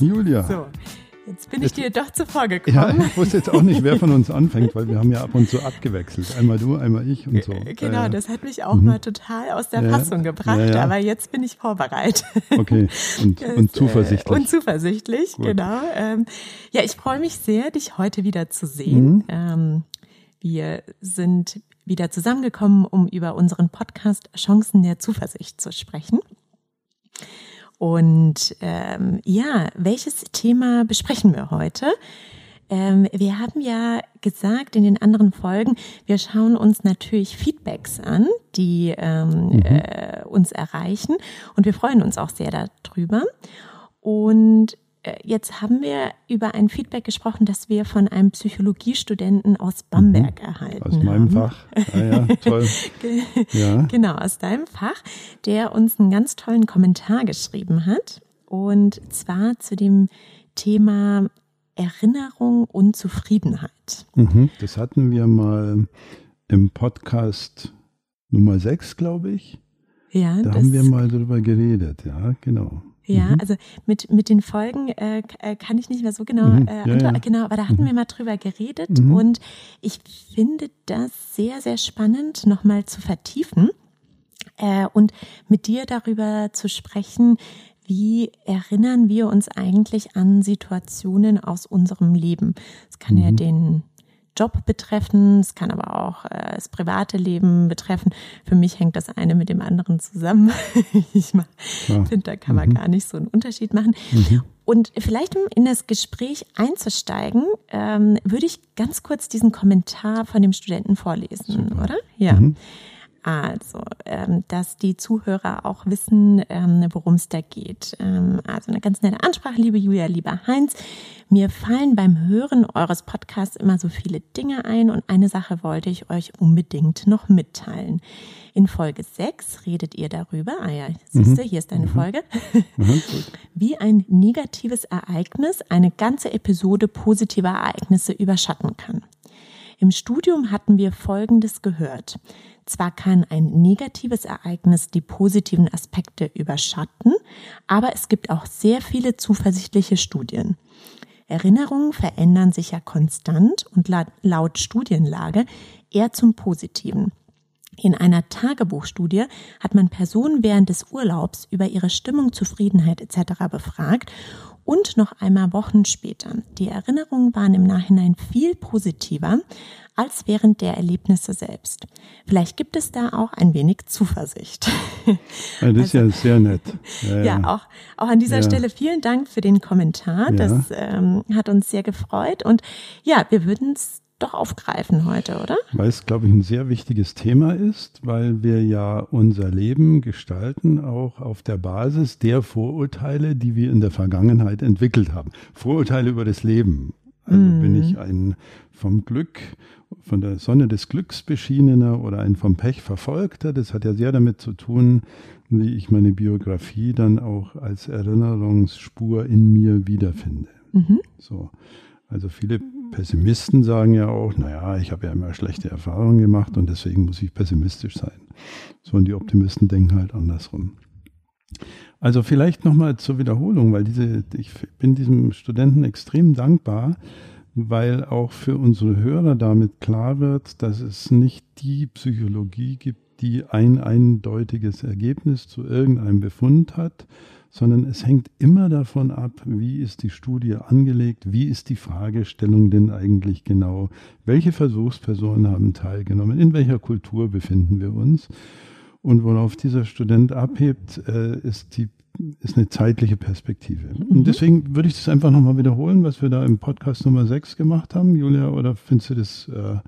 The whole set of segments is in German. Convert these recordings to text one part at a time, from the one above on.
Julia. So, jetzt bin ich dir doch zuvor gekommen. Ja, ich wusste jetzt auch nicht, wer von uns anfängt, weil wir haben ja ab und zu abgewechselt. Einmal du, einmal ich und so. Genau, das hat mich auch mhm. mal total aus der ja, Fassung gebracht, ja, ja. aber jetzt bin ich vorbereitet. Okay, und, und zuversichtlich. Und zuversichtlich, Gut. genau. Ähm, ja, ich freue mich sehr, dich heute wieder zu sehen. Mhm. Ähm, wir sind wieder zusammengekommen, um über unseren Podcast Chancen der Zuversicht zu sprechen. Und ähm, ja, welches Thema besprechen wir heute? Ähm, wir haben ja gesagt in den anderen Folgen, wir schauen uns natürlich Feedbacks an, die ähm, mhm. äh, uns erreichen. Und wir freuen uns auch sehr darüber. Und jetzt haben wir über ein Feedback gesprochen, das wir von einem Psychologiestudenten aus Bamberg mhm. erhalten Aus meinem haben. Fach. Ah, ja, toll. ja. Genau, aus deinem Fach, der uns einen ganz tollen Kommentar geschrieben hat. Und zwar zu dem Thema Erinnerung und Zufriedenheit. Mhm. Das hatten wir mal im Podcast Nummer 6, glaube ich. Ja, da haben wir mal darüber geredet, ja, genau. Ja, mhm. also mit, mit den Folgen äh, äh, kann ich nicht mehr so genau mhm. äh, ja, ja. genau, aber da hatten mhm. wir mal drüber geredet mhm. und ich finde das sehr, sehr spannend, nochmal zu vertiefen äh, und mit dir darüber zu sprechen, wie erinnern wir uns eigentlich an Situationen aus unserem Leben? Es kann ja mhm. den Job betreffen, es kann aber auch äh, das private Leben betreffen. Für mich hängt das eine mit dem anderen zusammen. ich ja. finde, da kann man mhm. gar nicht so einen Unterschied machen. Mhm. Und vielleicht, um in das Gespräch einzusteigen, ähm, würde ich ganz kurz diesen Kommentar von dem Studenten vorlesen, Super. oder? Ja. Mhm. Also, ähm, dass die Zuhörer auch wissen, ähm, worum es da geht. Ähm, also eine ganz nette Ansprache, liebe Julia, lieber Heinz. Mir fallen beim Hören eures Podcasts immer so viele Dinge ein und eine Sache wollte ich euch unbedingt noch mitteilen. In Folge 6 redet ihr darüber, ah ja, siehst du, mhm. hier ist deine mhm. Folge, mhm. wie ein negatives Ereignis eine ganze Episode positiver Ereignisse überschatten kann. Im Studium hatten wir Folgendes gehört. Zwar kann ein negatives Ereignis die positiven Aspekte überschatten, aber es gibt auch sehr viele zuversichtliche Studien. Erinnerungen verändern sich ja konstant und laut Studienlage eher zum Positiven. In einer Tagebuchstudie hat man Personen während des Urlaubs über ihre Stimmung, Zufriedenheit etc. befragt und noch einmal Wochen später. Die Erinnerungen waren im Nachhinein viel positiver als während der Erlebnisse selbst. Vielleicht gibt es da auch ein wenig Zuversicht. Ja, das ist ja sehr nett. Ja, ja, ja, Auch, auch an dieser ja. Stelle vielen Dank für den Kommentar. Das ähm, hat uns sehr gefreut. Und ja, wir würden es doch aufgreifen heute, oder? Weil es, glaube ich, ein sehr wichtiges Thema ist, weil wir ja unser Leben gestalten, auch auf der Basis der Vorurteile, die wir in der Vergangenheit entwickelt haben. Vorurteile über das Leben. Also mm. bin ich ein vom Glück, von der Sonne des Glücks beschienener oder ein vom Pech verfolgter. Das hat ja sehr damit zu tun, wie ich meine Biografie dann auch als Erinnerungsspur in mir wiederfinde. Mhm. So. Also viele Pessimisten sagen ja auch, naja, ich habe ja immer schlechte Erfahrungen gemacht und deswegen muss ich pessimistisch sein. So, und die Optimisten denken halt andersrum. Also vielleicht nochmal zur Wiederholung, weil diese, ich bin diesem Studenten extrem dankbar, weil auch für unsere Hörer damit klar wird, dass es nicht die Psychologie gibt, die ein eindeutiges Ergebnis zu irgendeinem Befund hat, sondern es hängt immer davon ab, wie ist die Studie angelegt, wie ist die Fragestellung denn eigentlich genau, welche Versuchspersonen haben teilgenommen, in welcher Kultur befinden wir uns. Und worauf dieser Student abhebt, äh, ist die ist eine zeitliche Perspektive. Mhm. Und deswegen würde ich das einfach nochmal wiederholen, was wir da im Podcast Nummer 6 gemacht haben, Julia, oder findest du das? Äh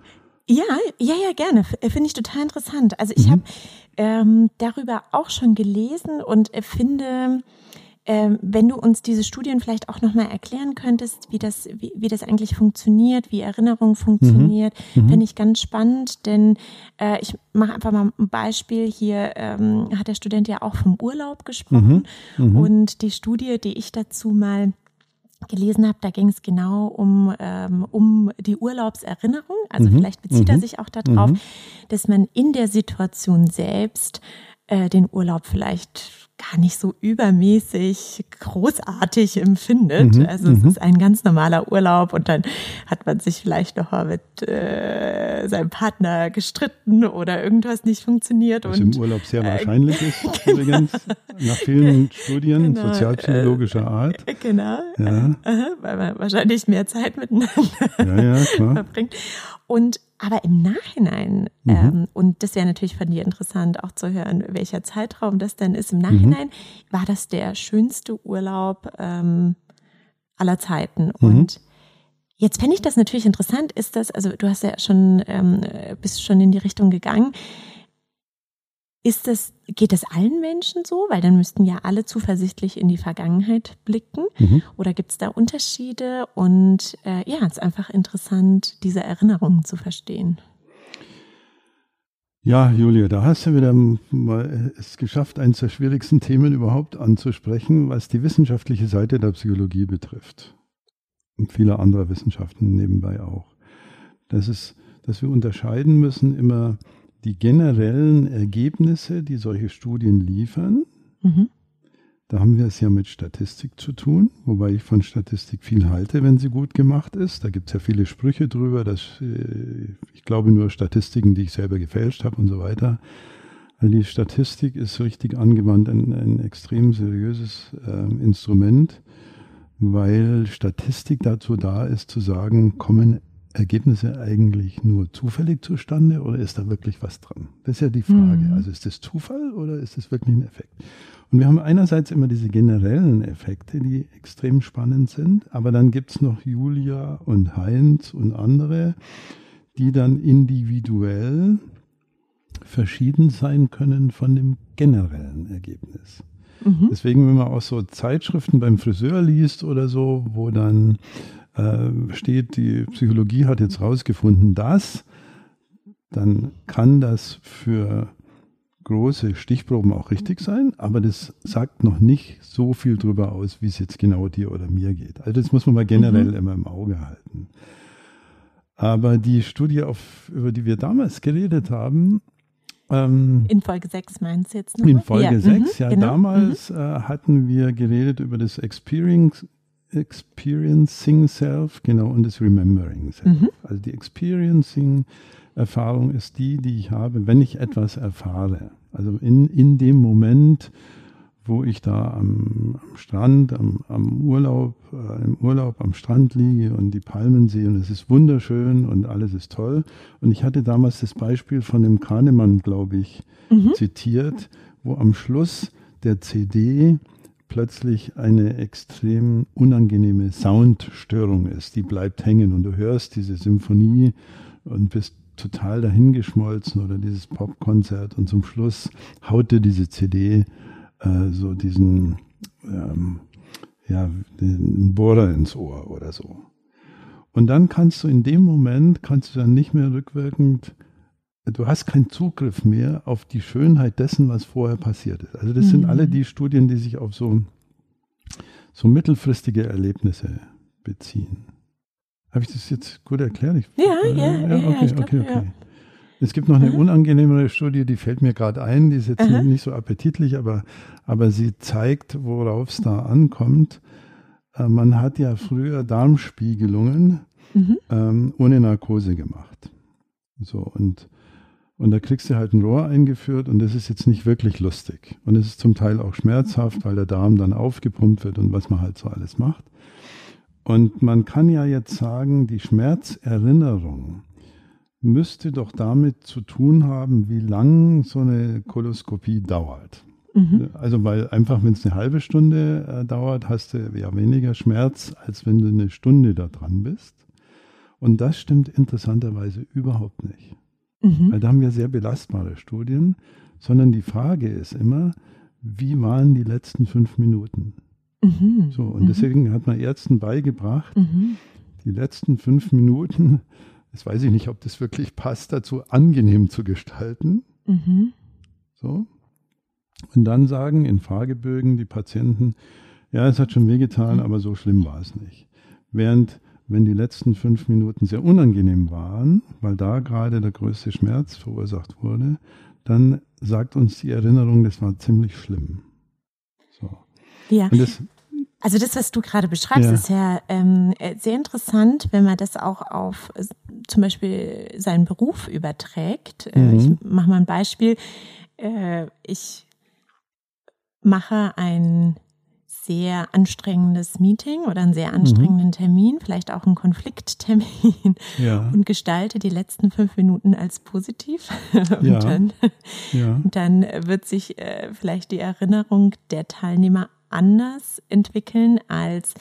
ja, ja, ja, gerne. Finde ich total interessant. Also ich mhm. habe ähm, darüber auch schon gelesen und äh, finde, ähm, wenn du uns diese Studien vielleicht auch nochmal erklären könntest, wie das, wie, wie das eigentlich funktioniert, wie Erinnerung funktioniert, mhm. mhm. finde ich ganz spannend, denn äh, ich mache einfach mal ein Beispiel. Hier ähm, hat der Student ja auch vom Urlaub gesprochen mhm. mhm. und die Studie, die ich dazu mal gelesen habe, da ging es genau um, ähm, um die Urlaubserinnerung. Also mhm. vielleicht bezieht er sich auch darauf, dass man in der Situation selbst äh, den Urlaub vielleicht gar nicht so übermäßig großartig empfindet. Mhm, also es mhm. ist ein ganz normaler Urlaub und dann hat man sich vielleicht noch mal mit äh, seinem Partner gestritten oder irgendwas nicht funktioniert. Was und, im Urlaub sehr äh, wahrscheinlich ist, genau. übrigens, nach vielen Studien genau, sozialpsychologischer Art. Genau, ja. weil man wahrscheinlich mehr Zeit miteinander ja, ja, verbringt. Und aber im Nachhinein, mhm. ähm, und das wäre natürlich von dir interessant auch zu hören, welcher Zeitraum das denn ist, im mhm. Nachhinein mhm. war das der schönste Urlaub ähm, aller Zeiten. Mhm. Und jetzt fände ich das natürlich interessant, ist das, also du hast ja schon, ähm, bist schon in die Richtung gegangen. Ist das, geht das allen Menschen so? Weil dann müssten ja alle zuversichtlich in die Vergangenheit blicken. Mhm. Oder gibt es da Unterschiede? Und äh, ja, es ist einfach interessant, diese Erinnerungen zu verstehen. Ja, Julia, da hast du wieder mal es geschafft, eines der schwierigsten Themen überhaupt anzusprechen, was die wissenschaftliche Seite der Psychologie betrifft. Und viele andere Wissenschaften nebenbei auch. Das ist, dass wir unterscheiden müssen immer die generellen Ergebnisse, die solche Studien liefern, mhm. da haben wir es ja mit Statistik zu tun, wobei ich von Statistik viel halte, wenn sie gut gemacht ist. Da gibt es ja viele Sprüche drüber, dass äh, ich glaube nur Statistiken, die ich selber gefälscht habe und so weiter. Weil die Statistik ist richtig angewandt ein, ein extrem seriöses äh, Instrument, weil Statistik dazu da ist, zu sagen, kommen Ergebnisse eigentlich nur zufällig zustande oder ist da wirklich was dran? Das ist ja die Frage. Mhm. Also ist das Zufall oder ist das wirklich ein Effekt? Und wir haben einerseits immer diese generellen Effekte, die extrem spannend sind, aber dann gibt es noch Julia und Heinz und andere, die dann individuell verschieden sein können von dem generellen Ergebnis. Mhm. Deswegen, wenn man auch so Zeitschriften beim Friseur liest oder so, wo dann äh, steht, die Psychologie hat jetzt rausgefunden, dass, dann kann das für große Stichproben auch richtig sein, aber das sagt noch nicht so viel darüber aus, wie es jetzt genau dir oder mir geht. Also das muss man mal generell mhm. immer im Auge halten. Aber die Studie, auf, über die wir damals geredet haben, ähm, in Folge 6 meinst du jetzt noch? In Folge ja. 6, mhm, ja. Genau. Damals mhm. äh, hatten wir geredet über das Experience, Experiencing Self, genau, und das Remembering Self. Mhm. Also die Experiencing-Erfahrung ist die, die ich habe, wenn ich etwas erfahre. Also in, in dem Moment, wo ich da am, am Strand, am, am Urlaub, äh, im Urlaub am Strand liege und die Palmen sehe und es ist wunderschön und alles ist toll. Und ich hatte damals das Beispiel von dem Kahnemann, glaube ich, mhm. zitiert, wo am Schluss der CD plötzlich eine extrem unangenehme Soundstörung ist. Die bleibt hängen und du hörst diese Symphonie und bist total dahingeschmolzen oder dieses Popkonzert und zum Schluss haut dir diese CD äh, so diesen ähm, ja, den Bohrer ins Ohr oder so. Und dann kannst du in dem Moment, kannst du dann nicht mehr rückwirkend du hast keinen Zugriff mehr auf die Schönheit dessen, was vorher passiert ist. Also das mhm. sind alle die Studien, die sich auf so, so mittelfristige Erlebnisse beziehen. Habe ich das jetzt gut erklärt? Ich, ja, äh, ja, ja, ja, okay, okay, okay. Ja. Es gibt noch eine unangenehmere Studie, die fällt mir gerade ein, die ist jetzt Aha. nicht so appetitlich, aber, aber sie zeigt, worauf es da ankommt. Äh, man hat ja früher Darmspiegelungen mhm. ähm, ohne Narkose gemacht. So, und und da kriegst du halt ein Rohr eingeführt und das ist jetzt nicht wirklich lustig. Und es ist zum Teil auch schmerzhaft, weil der Darm dann aufgepumpt wird und was man halt so alles macht. Und man kann ja jetzt sagen, die Schmerzerinnerung müsste doch damit zu tun haben, wie lang so eine Koloskopie dauert. Mhm. Also weil einfach, wenn es eine halbe Stunde äh, dauert, hast du ja weniger Schmerz, als wenn du eine Stunde da dran bist. Und das stimmt interessanterweise überhaupt nicht. Mhm. Weil da haben wir sehr belastbare Studien, sondern die Frage ist immer, wie waren die letzten fünf Minuten? Mhm. So, und mhm. deswegen hat man Ärzten beigebracht, mhm. die letzten fünf Minuten, jetzt weiß ich nicht, ob das wirklich passt, dazu angenehm zu gestalten. Mhm. So. Und dann sagen in Fragebögen die Patienten, ja, es hat schon wehgetan, aber so schlimm war es nicht. Während wenn die letzten fünf Minuten sehr unangenehm waren, weil da gerade der größte Schmerz verursacht wurde, dann sagt uns die Erinnerung, das war ziemlich schlimm. So. Ja. Das, also das, was du gerade beschreibst, ja. ist ja ähm, sehr interessant, wenn man das auch auf äh, zum Beispiel seinen Beruf überträgt. Äh, mhm. Ich mache mal ein Beispiel. Äh, ich mache ein sehr anstrengendes Meeting oder einen sehr anstrengenden mhm. Termin, vielleicht auch einen Konflikttermin ja. und gestalte die letzten fünf Minuten als positiv. und ja. Dann, ja. dann wird sich äh, vielleicht die Erinnerung der Teilnehmer anders entwickeln, als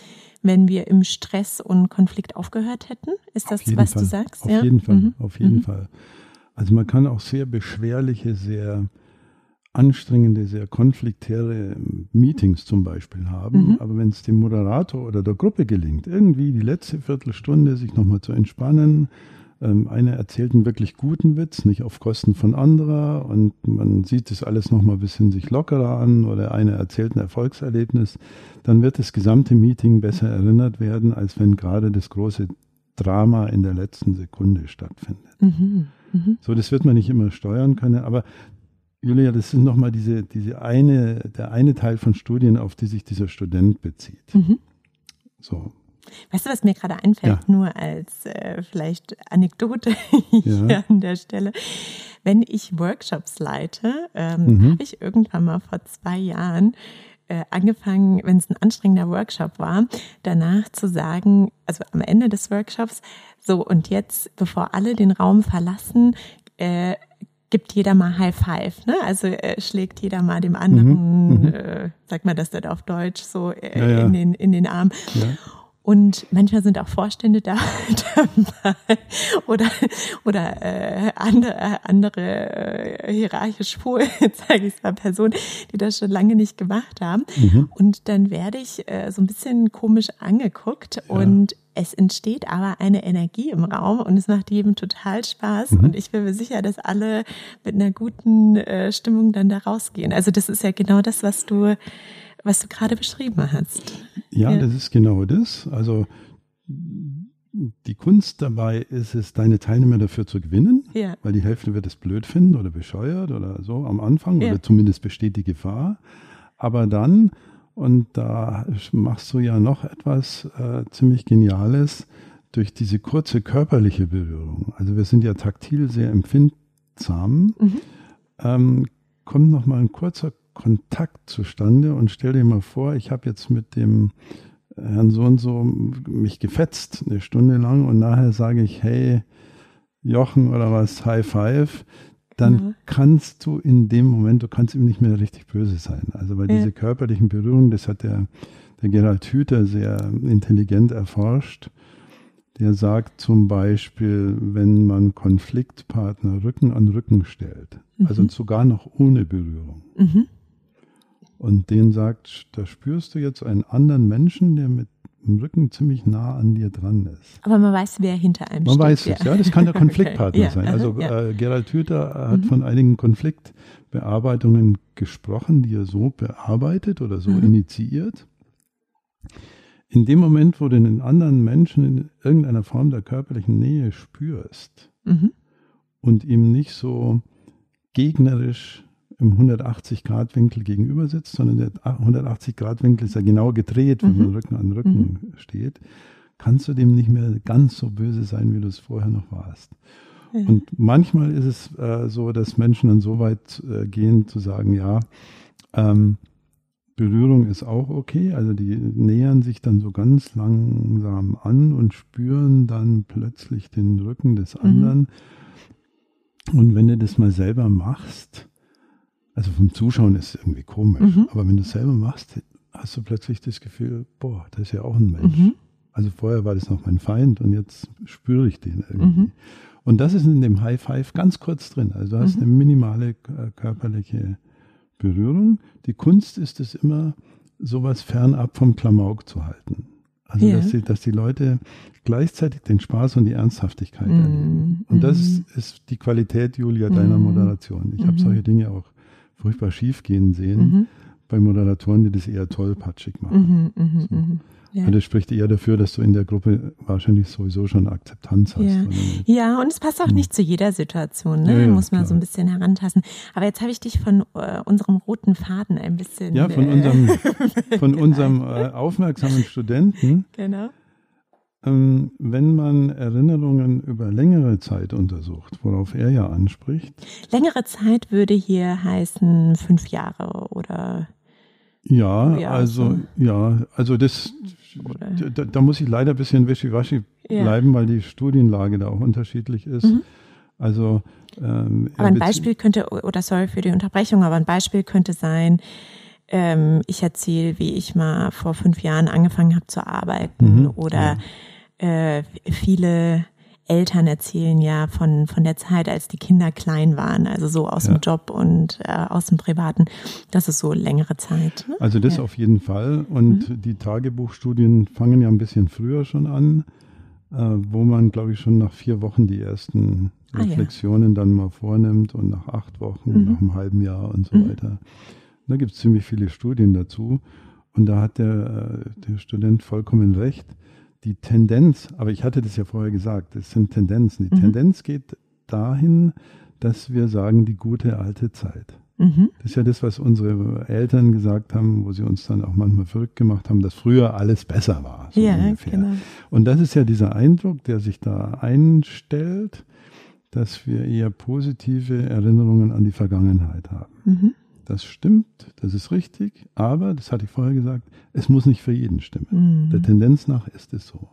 wenn wir im Stress und Konflikt aufgehört hätten. Ist das, was Fall. du sagst? Auf jeden Fall, mhm. auf jeden mhm. Fall. Also man kann auch sehr beschwerliche, sehr anstrengende, sehr konfliktäre Meetings zum Beispiel haben. Mhm. Aber wenn es dem Moderator oder der Gruppe gelingt, irgendwie die letzte Viertelstunde sich nochmal zu entspannen, ähm, einer erzählt einen wirklich guten Witz, nicht auf Kosten von anderer und man sieht das alles nochmal ein bisschen sich lockerer an oder einer erzählt ein Erfolgserlebnis, dann wird das gesamte Meeting besser erinnert werden, als wenn gerade das große Drama in der letzten Sekunde stattfindet. Mhm. Mhm. So, das wird man nicht immer steuern können, aber Julia, das ist nochmal diese, diese eine, der eine Teil von Studien, auf die sich dieser Student bezieht. Mhm. So. Weißt du, was mir gerade einfällt, ja. nur als äh, vielleicht Anekdote hier ja. an der Stelle. Wenn ich Workshops leite, ähm, mhm. habe ich irgendwann mal vor zwei Jahren äh, angefangen, wenn es ein anstrengender Workshop war, danach zu sagen, also am Ende des Workshops, so und jetzt, bevor alle den Raum verlassen, äh, gibt jeder mal High Five, ne? Also äh, schlägt jeder mal dem anderen, mhm, mhm. äh, sagt man das dann auf Deutsch, so äh, ja, ja. in den in den Arm. Ja. Und manchmal sind auch Vorstände da oder, oder äh, andere, andere äh, hierarchisch vor, zeige ich mal, Personen, die das schon lange nicht gemacht haben. Mhm. Und dann werde ich äh, so ein bisschen komisch angeguckt ja. und es entsteht aber eine Energie im Raum und es macht jedem total Spaß. Mhm. Und ich bin mir sicher, dass alle mit einer guten äh, Stimmung dann da rausgehen. Also das ist ja genau das, was du was du gerade beschrieben hast. Ja, ja, das ist genau das. Also die Kunst dabei ist es, deine Teilnehmer dafür zu gewinnen, ja. weil die Hälfte wird es blöd finden oder bescheuert oder so am Anfang ja. oder zumindest besteht die Gefahr. Aber dann, und da machst du ja noch etwas äh, ziemlich Geniales, durch diese kurze körperliche Berührung, also wir sind ja taktil sehr empfindsam, mhm. ähm, kommt nochmal ein kurzer Kontakt zustande und stell dir mal vor, ich habe jetzt mit dem Herrn so und so mich gefetzt eine Stunde lang und nachher sage ich, hey, Jochen oder was, High Five, dann ja. kannst du in dem Moment, du kannst ihm nicht mehr richtig böse sein. Also weil ja. diese körperlichen Berührungen, das hat der, der Gerald Hüther sehr intelligent erforscht. Der sagt zum Beispiel, wenn man Konfliktpartner Rücken an Rücken stellt, mhm. also sogar noch ohne Berührung, mhm und den sagt, da spürst du jetzt einen anderen Menschen, der mit dem Rücken ziemlich nah an dir dran ist. Aber man weiß, wer hinter einem man steht. Man weiß es, ja. Das kann der Konfliktpartner okay. sein. Also ja. äh, Gerald Hüther hat mhm. von einigen Konfliktbearbeitungen gesprochen, die er so bearbeitet oder so mhm. initiiert. In dem Moment, wo du einen anderen Menschen in irgendeiner Form der körperlichen Nähe spürst mhm. und ihm nicht so gegnerisch im 180-Grad-Winkel gegenüber sitzt, sondern der 180-Grad-Winkel ist ja genau gedreht, wenn mhm. man Rücken an Rücken mhm. steht, kannst du dem nicht mehr ganz so böse sein, wie du es vorher noch warst. Mhm. Und manchmal ist es äh, so, dass Menschen dann so weit äh, gehen, zu sagen, ja, ähm, Berührung ist auch okay, also die nähern sich dann so ganz langsam an und spüren dann plötzlich den Rücken des mhm. anderen. Und wenn du das mal selber machst, also vom Zuschauen ist es irgendwie komisch, mhm. aber wenn du es selber machst, hast du plötzlich das Gefühl, boah, das ist ja auch ein Mensch. Mhm. Also vorher war das noch mein Feind und jetzt spüre ich den irgendwie. Mhm. Und das ist in dem High Five ganz kurz drin. Also du hast mhm. eine minimale äh, körperliche Berührung. Die Kunst ist es immer, sowas fernab vom Klamauk zu halten. Also ja. dass, die, dass die Leute gleichzeitig den Spaß und die Ernsthaftigkeit mm. erleben. Und das ist, mhm. ist, die Qualität, Julia, deiner mm. Moderation. Ich mm. habe solche Dinge auch furchtbar schief gehen sehen mhm. bei Moderatoren, die das eher tollpatschig machen. Mhm, mh, so. Mhm. Ja. Das spricht eher dafür, dass du in der Gruppe wahrscheinlich sowieso schon Akzeptanz hast. Ja, ja und es passt auch hm. nicht zu jeder Situation, ne? Ja, muss man klar. so ein bisschen herantasten. Aber jetzt habe ich dich von äh, unserem roten Faden ein bisschen. Ja, von äh, unserem, von unserem äh, aufmerksamen Studenten. Genau. Ähm, wenn man Erinnerungen über längere Zeit untersucht, worauf er ja anspricht. Längere Zeit würde hier heißen fünf Jahre oder ja, ja also so. ja, also das da, da, muss ich leider ein bisschen wischiwaschi ja. bleiben, weil die Studienlage da auch unterschiedlich ist. Mhm. Also ähm, aber ein Beispiel könnte, oder sorry für die Unterbrechung, aber ein Beispiel könnte sein, ähm, ich erzähle, wie ich mal vor fünf Jahren angefangen habe zu arbeiten mhm. oder äh, viele Eltern erzählen ja von, von der Zeit, als die Kinder klein waren, also so aus ja. dem Job und äh, aus dem Privaten. Das ist so längere Zeit. Ne? Also das ja. auf jeden Fall. Und mhm. die Tagebuchstudien fangen ja ein bisschen früher schon an, äh, wo man, glaube ich, schon nach vier Wochen die ersten Reflexionen ah, ja. dann mal vornimmt und nach acht Wochen, mhm. nach einem halben Jahr und so mhm. weiter. Da gibt es ziemlich viele Studien dazu. Und da hat der, äh, der Student vollkommen recht die Tendenz, aber ich hatte das ja vorher gesagt, das sind Tendenzen. Die mhm. Tendenz geht dahin, dass wir sagen, die gute alte Zeit. Mhm. Das ist ja das, was unsere Eltern gesagt haben, wo sie uns dann auch manchmal verrückt gemacht haben, dass früher alles besser war. So ja, ungefähr. genau. Und das ist ja dieser Eindruck, der sich da einstellt, dass wir eher positive Erinnerungen an die Vergangenheit haben. Mhm. Das stimmt, das ist richtig, aber, das hatte ich vorher gesagt, es muss nicht für jeden stimmen. Mhm. Der Tendenz nach ist es so.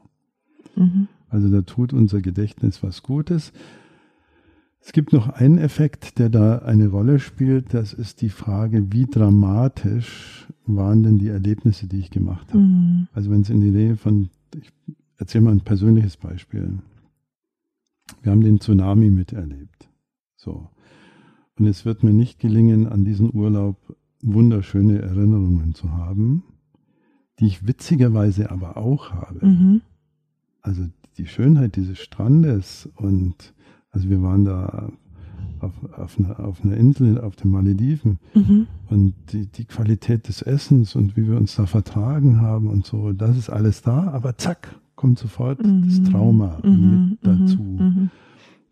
Mhm. Also da tut unser Gedächtnis was Gutes. Es gibt noch einen Effekt, der da eine Rolle spielt. Das ist die Frage, wie dramatisch waren denn die Erlebnisse, die ich gemacht habe. Mhm. Also wenn es in die Nähe von, ich erzähle mal ein persönliches Beispiel. Wir haben den Tsunami miterlebt. So. Und es wird mir nicht gelingen, an diesen Urlaub wunderschöne Erinnerungen zu haben, die ich witzigerweise aber auch habe. Mhm. Also die Schönheit dieses Strandes und also wir waren da auf, auf, einer, auf einer Insel auf den Malediven mhm. und die, die Qualität des Essens und wie wir uns da vertragen haben und so, das ist alles da, aber zack, kommt sofort mhm. das Trauma mhm. mit dazu.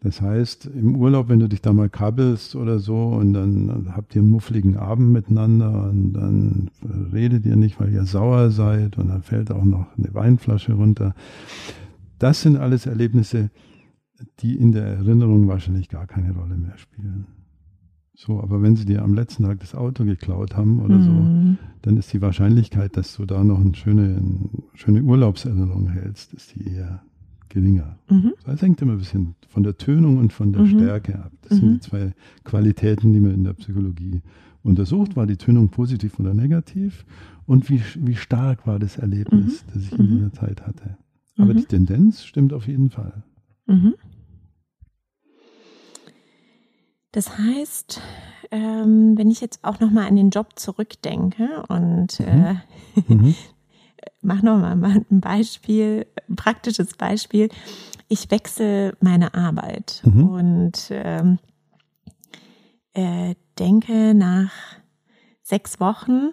Das heißt, im Urlaub, wenn du dich da mal kabbelst oder so und dann habt ihr einen muffligen Abend miteinander und dann redet ihr nicht, weil ihr sauer seid und dann fällt auch noch eine Weinflasche runter. Das sind alles Erlebnisse, die in der Erinnerung wahrscheinlich gar keine Rolle mehr spielen. So, aber wenn sie dir am letzten Tag das Auto geklaut haben oder mhm. so, dann ist die Wahrscheinlichkeit, dass du da noch eine schöne, eine schöne Urlaubserinnerung hältst, ist die eher geringer. Mhm. Das hängt immer ein bisschen von der Tönung und von der mhm. Stärke ab. Das mhm. sind die zwei Qualitäten, die man in der Psychologie untersucht. War die Tönung positiv oder negativ? Und wie, wie stark war das Erlebnis, mhm. das ich in mhm. dieser Zeit hatte? Aber die mhm. Tendenz stimmt auf jeden Fall. Das heißt, ähm, wenn ich jetzt auch nochmal an den Job zurückdenke und äh, mach noch mal ein Beispiel, ein praktisches Beispiel. Ich wechsle meine Arbeit mhm. und ähm, äh, denke nach sechs Wochen,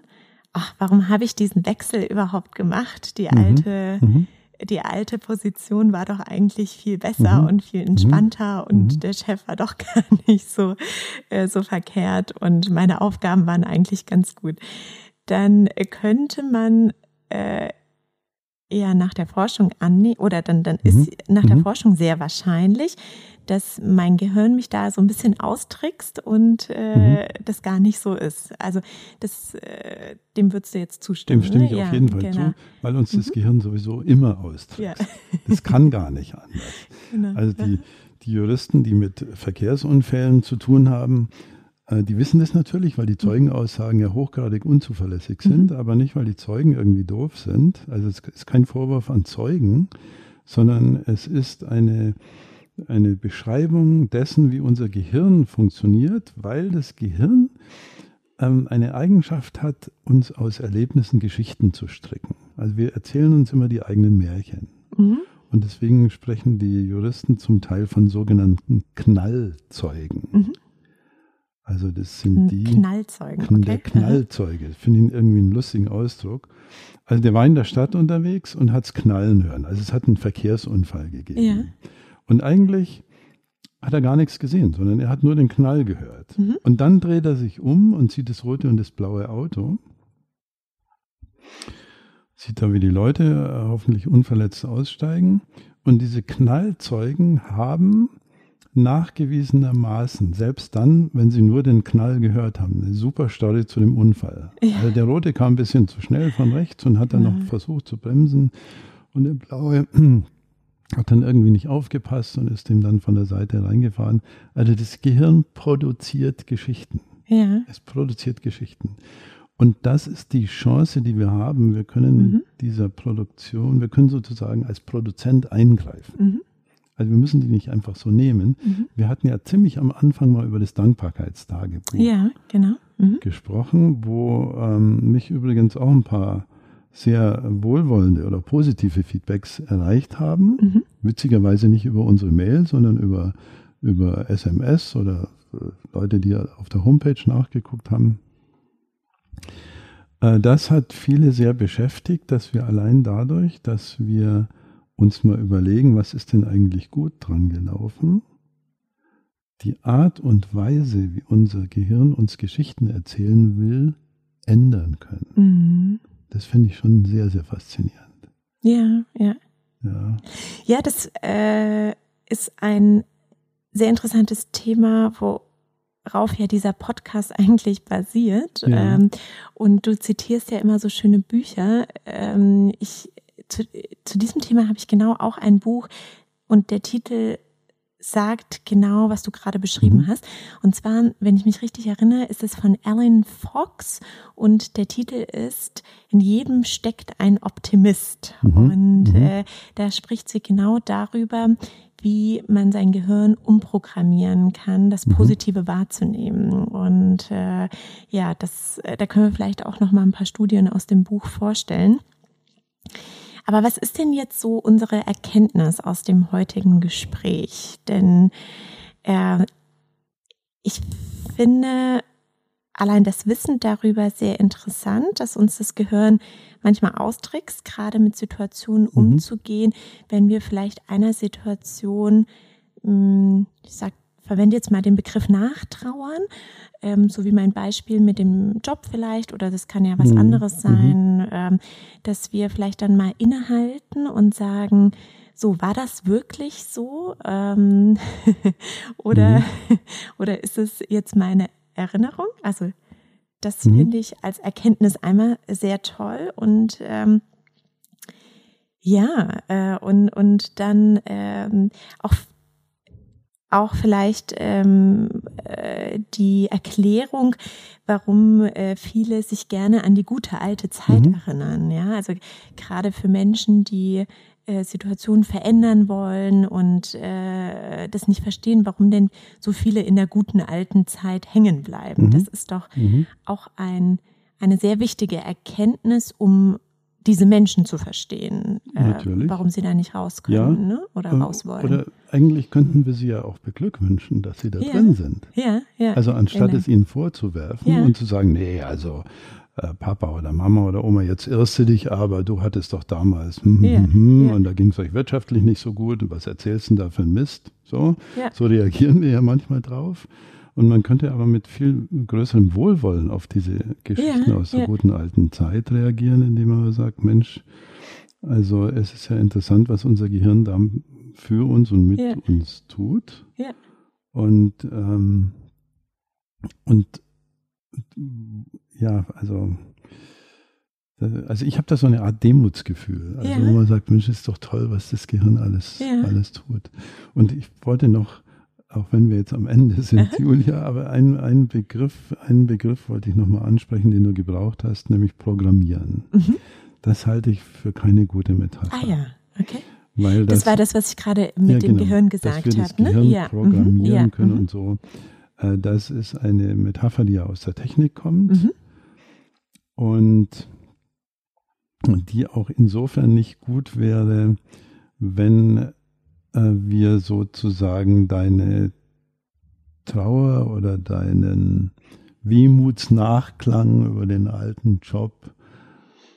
ach, warum habe ich diesen Wechsel überhaupt gemacht? Die mhm. alte, mhm. die alte Position war doch eigentlich viel besser mhm. und viel entspannter mhm. und mhm. der Chef war doch gar nicht so, äh, so verkehrt und meine Aufgaben waren eigentlich ganz gut. Dann könnte man äh, eher nach der Forschung annehmen, oder dann, dann ist mhm. nach der mhm. Forschung sehr wahrscheinlich, dass mein Gehirn mich da so ein bisschen austrickst und äh, mhm. das gar nicht so ist. Also das, äh, dem würdest du jetzt zustimmen. Dem stimme ich ne? auf jeden Fall genau. zu, weil uns das mhm. Gehirn sowieso immer austrickst. Ja. Das kann gar nicht anders. Genau. Also die, die Juristen, die mit Verkehrsunfällen zu tun haben, die wissen das natürlich, weil die mhm. Zeugenaussagen ja hochgradig unzuverlässig sind, mhm. aber nicht, weil die Zeugen irgendwie doof sind. Also es ist kein Vorwurf an Zeugen, sondern es ist eine, eine Beschreibung dessen, wie unser Gehirn funktioniert, weil das Gehirn ähm, eine Eigenschaft hat, uns aus Erlebnissen Geschichten zu stricken. Also wir erzählen uns immer die eigenen Märchen. Mhm. Und deswegen sprechen die Juristen zum Teil von sogenannten Knallzeugen. Mhm. Also das sind die Knallzeugen. Okay. Der Knallzeuge. Ich finde ihn irgendwie einen lustigen Ausdruck. Also der war in der Stadt unterwegs und hat es knallen hören. Also es hat einen Verkehrsunfall gegeben. Ja. Und eigentlich hat er gar nichts gesehen, sondern er hat nur den Knall gehört. Mhm. Und dann dreht er sich um und sieht das rote und das blaue Auto. Sieht da, wie die Leute äh, hoffentlich unverletzt aussteigen. Und diese Knallzeugen haben nachgewiesenermaßen, selbst dann, wenn sie nur den Knall gehört haben, eine super Story zu dem Unfall. Ja. Also der Rote kam ein bisschen zu schnell von rechts und hat dann ja. noch versucht zu bremsen. Und der Blaue hat dann irgendwie nicht aufgepasst und ist dem dann von der Seite reingefahren. Also das Gehirn produziert Geschichten. Ja. Es produziert Geschichten. Und das ist die Chance, die wir haben. Wir können mhm. dieser Produktion, wir können sozusagen als Produzent eingreifen. Mhm. Also wir müssen die nicht einfach so nehmen. Mhm. Wir hatten ja ziemlich am Anfang mal über das Dankbarkeitstagebuch ja, genau. Mhm. gesprochen, wo ähm, mich übrigens auch ein paar sehr wohlwollende oder positive Feedbacks erreicht haben. Mhm. Witzigerweise nicht über unsere Mail, sondern über, über SMS oder äh, Leute, die auf der Homepage nachgeguckt haben. Äh, das hat viele sehr beschäftigt, dass wir allein dadurch, dass wir uns mal überlegen, was ist denn eigentlich gut dran gelaufen, die Art und Weise, wie unser Gehirn uns Geschichten erzählen will, ändern können. Mhm. Das finde ich schon sehr, sehr faszinierend. Ja, ja. Ja, ja das äh, ist ein sehr interessantes Thema, worauf ja dieser Podcast eigentlich basiert. Ja. Ähm, und du zitierst ja immer so schöne Bücher. Ähm, ich zu, zu diesem Thema habe ich genau auch ein Buch und der Titel sagt genau, was du gerade beschrieben mhm. hast. Und zwar, wenn ich mich richtig erinnere, ist es von Alan Fox und der Titel ist In jedem steckt ein Optimist. Mhm. Und mhm. Äh, da spricht sie genau darüber, wie man sein Gehirn umprogrammieren kann, das mhm. Positive wahrzunehmen. Und äh, ja, das, äh, da können wir vielleicht auch noch mal ein paar Studien aus dem Buch vorstellen. Aber was ist denn jetzt so unsere Erkenntnis aus dem heutigen Gespräch? Denn äh, ich finde allein das Wissen darüber sehr interessant, dass uns das Gehirn manchmal austrickst, gerade mit Situationen mhm. umzugehen, wenn wir vielleicht einer Situation, hm, ich sag verwende jetzt mal den Begriff Nachtrauern, ähm, so wie mein Beispiel mit dem Job vielleicht, oder das kann ja was mhm. anderes sein, mhm. ähm, dass wir vielleicht dann mal innehalten und sagen, so war das wirklich so? Ähm, oder, mhm. oder ist es jetzt meine Erinnerung? Also das mhm. finde ich als Erkenntnis einmal sehr toll und ähm, ja, äh, und, und dann ähm, auch auch vielleicht ähm, äh, die Erklärung, warum äh, viele sich gerne an die gute alte Zeit mhm. erinnern. Ja, also gerade für Menschen, die äh, Situationen verändern wollen und äh, das nicht verstehen, warum denn so viele in der guten alten Zeit hängen bleiben. Mhm. Das ist doch mhm. auch ein, eine sehr wichtige Erkenntnis, um diese Menschen zu verstehen, äh, warum sie da nicht raus können ja, ne? oder äh, raus wollen. Oder eigentlich könnten wir sie ja auch beglückwünschen, dass sie da ja. drin sind. Ja, ja. Also anstatt genau. es ihnen vorzuwerfen ja. und zu sagen, nee, also äh, Papa oder Mama oder Oma, jetzt irrst du dich, aber du hattest doch damals hm, hm, hm, und da ging es euch wirtschaftlich nicht so gut und was erzählst du denn da für ein Mist? So, so reagieren wir ja manchmal drauf. Und man könnte aber mit viel größerem Wohlwollen auf diese Geschichten ja, aus der ja. guten alten Zeit reagieren, indem man sagt, Mensch, also es ist ja interessant, was unser Gehirn da für uns und mit ja. uns tut. Ja. Und, ähm, und ja, also also ich habe da so eine Art Demutsgefühl, also ja. wo man sagt, Mensch, ist doch toll, was das Gehirn alles, ja. alles tut. Und ich wollte noch auch wenn wir jetzt am Ende sind, Julia, aber einen, einen Begriff, einen Begriff wollte ich nochmal ansprechen, den du gebraucht hast, nämlich Programmieren. Mhm. Das halte ich für keine gute Metapher. Ah ja, okay. Weil das, das war das, was ich gerade mit ja, dem genau, Gehirn gesagt habe. Das ne? Gehirn ja. programmieren mhm. ja. können mhm. und so. Äh, das ist eine Metapher, die ja aus der Technik kommt. Mhm. Und, die auch insofern nicht gut wäre, wenn wir sozusagen deine Trauer oder deinen Wehmutsnachklang über den alten Job,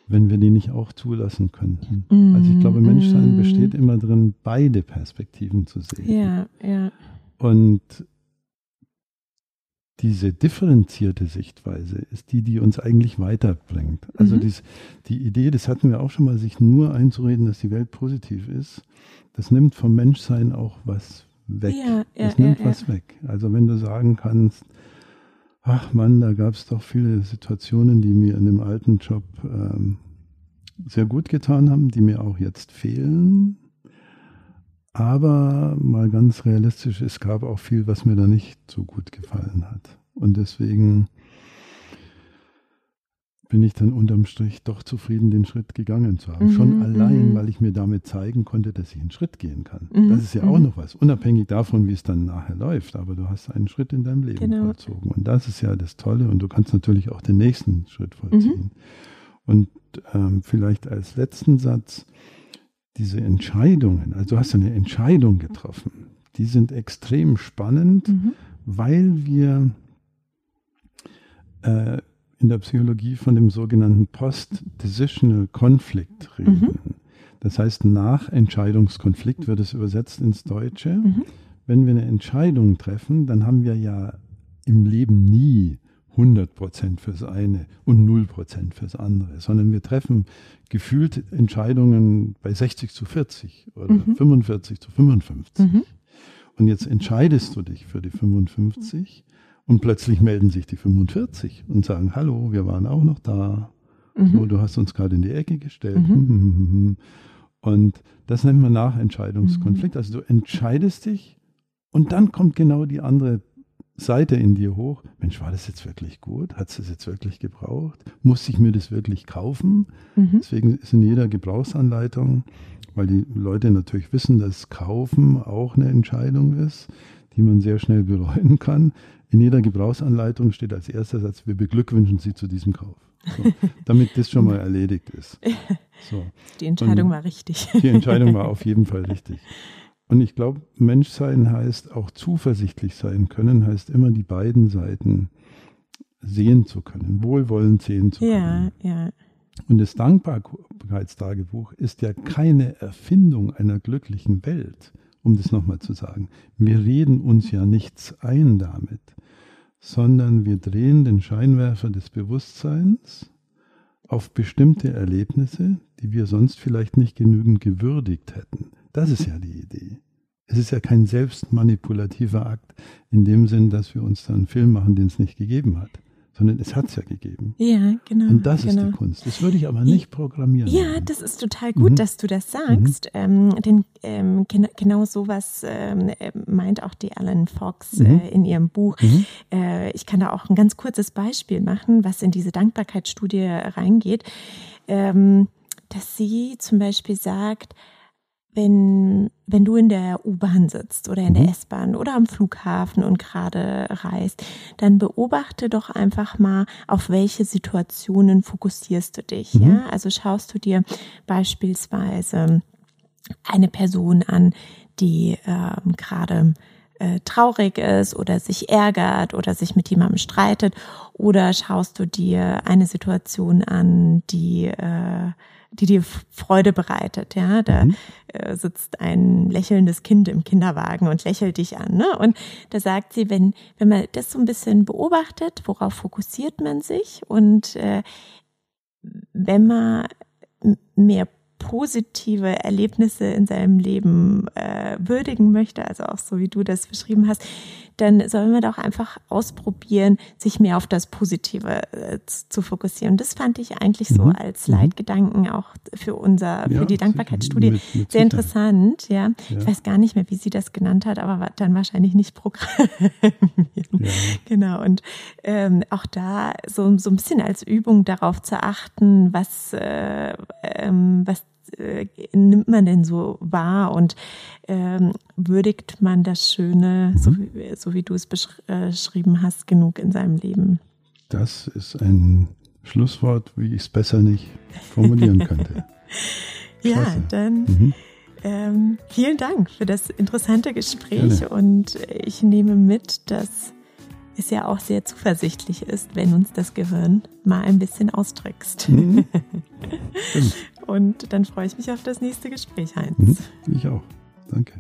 wenn wir die nicht auch zulassen könnten. Mm, also ich glaube, Menschsein mm. besteht immer drin, beide Perspektiven zu sehen. Ja, ja. Und diese differenzierte Sichtweise ist die, die uns eigentlich weiterbringt. Also mhm. dies, die Idee, das hatten wir auch schon mal, sich nur einzureden, dass die Welt positiv ist, das nimmt vom Menschsein auch was weg. Ja, ja, das nimmt ja, was weg. Also wenn du sagen kannst, ach Mann, da gab es doch viele Situationen, die mir in dem alten Job ähm, sehr gut getan haben, die mir auch jetzt fehlen. Aber mal ganz realistisch, es gab auch viel, was mir da nicht so gut gefallen hat. Und deswegen bin ich dann unterm Strich doch zufrieden, den Schritt gegangen zu haben. Mhm, Schon allein, mhm. weil ich mir damit zeigen konnte, dass ich einen Schritt gehen kann. Mhm, das ist ja auch mhm. noch was, unabhängig davon, wie es dann nachher läuft. Aber du hast einen Schritt in deinem Leben genau. vollzogen. Und das ist ja das Tolle. Und du kannst natürlich auch den nächsten Schritt vollziehen. Mhm. Und ähm, vielleicht als letzten Satz, diese Entscheidungen, also du hast eine Entscheidung getroffen, die sind extrem spannend, mhm. weil wir äh, in der Psychologie von dem sogenannten Post-Decisional Conflict reden. Mhm. Das heißt, nach Entscheidungskonflikt wird es übersetzt ins Deutsche. Mhm. Wenn wir eine Entscheidung treffen, dann haben wir ja im Leben nie 100 Prozent fürs eine und 0 Prozent fürs andere, sondern wir treffen gefühlt Entscheidungen bei 60 zu 40 oder mhm. 45 zu 55. Mhm. Und jetzt entscheidest du dich für die 55 und plötzlich melden sich die 45 und sagen, hallo, wir waren auch noch da. Mhm. So, du hast uns gerade in die Ecke gestellt. Mhm. Und das nennt man Nachentscheidungskonflikt. Mhm. Also du entscheidest dich und dann kommt genau die andere Seite in dir hoch, Mensch, war das jetzt wirklich gut? Hat es das jetzt wirklich gebraucht? Muss ich mir das wirklich kaufen? Mhm. Deswegen ist in jeder Gebrauchsanleitung, weil die Leute natürlich wissen, dass Kaufen auch eine Entscheidung ist, die man sehr schnell bereuen kann. In jeder Gebrauchsanleitung steht als erster Satz, wir beglückwünschen Sie zu diesem Kauf. So, damit das schon mal erledigt ist. So. Die Entscheidung Und war richtig. Die Entscheidung war auf jeden Fall richtig. Und ich glaube, Menschsein heißt auch zuversichtlich sein können, heißt immer die beiden Seiten sehen zu können, wohlwollend sehen zu können. Ja, ja. Und das Dankbarkeitstagebuch ist ja keine Erfindung einer glücklichen Welt, um das nochmal zu sagen. Wir reden uns ja nichts ein damit, sondern wir drehen den Scheinwerfer des Bewusstseins auf bestimmte Erlebnisse, die wir sonst vielleicht nicht genügend gewürdigt hätten. Das ist ja die Idee. Es ist ja kein selbstmanipulativer Akt in dem Sinn, dass wir uns dann einen Film machen, den es nicht gegeben hat sondern es hat es ja gegeben. Ja, genau. Und das genau. ist die. Kunst. Das würde ich aber nicht programmieren. Ja, machen. das ist total gut, mhm. dass du das sagst. Mhm. Ähm, denn ähm, genau sowas ähm, äh, meint auch die Alan Fox mhm. äh, in ihrem Buch. Mhm. Äh, ich kann da auch ein ganz kurzes Beispiel machen, was in diese Dankbarkeitsstudie reingeht. Ähm, dass sie zum Beispiel sagt, wenn, wenn du in der U-Bahn sitzt oder in der mhm. S-Bahn oder am Flughafen und gerade reist, dann beobachte doch einfach mal, auf welche Situationen fokussierst du dich. Mhm. Ja? Also schaust du dir beispielsweise eine Person an, die ähm, gerade äh, traurig ist oder sich ärgert oder sich mit jemandem streitet oder schaust du dir eine Situation an, die äh, die dir Freude bereitet. Ja, da mhm. äh, sitzt ein lächelndes Kind im Kinderwagen und lächelt dich an. Ne? Und da sagt sie, wenn wenn man das so ein bisschen beobachtet, worauf fokussiert man sich und äh, wenn man mehr positive Erlebnisse in seinem Leben äh, würdigen möchte, also auch so wie du das beschrieben hast, dann soll man doch einfach ausprobieren, sich mehr auf das Positive äh, zu fokussieren. Das fand ich eigentlich so mhm. als mhm. Leitgedanken auch für unser, ja, für die Dankbarkeitsstudie mit, mit sehr interessant. Ja. ja. ich weiß gar nicht mehr, wie sie das genannt hat, aber dann wahrscheinlich nicht programmieren. Ja. Genau. Und ähm, auch da so so ein bisschen als Übung darauf zu achten, was äh, ähm, was äh, nimmt man denn so wahr und ähm, würdigt man das Schöne, mhm. so, wie, so wie du es beschrieben hast, genug in seinem Leben? Das ist ein Schlusswort, wie ich es besser nicht formulieren könnte. ja, dann. Mhm. ähm, vielen Dank für das interessante Gespräch Gerne. und ich nehme mit, dass es ja auch sehr zuversichtlich ist, wenn uns das Gehirn mal ein bisschen austrickst. Mhm. und dann freue ich mich auf das nächste Gespräch, Heinz. Mhm. Ich auch. Danke.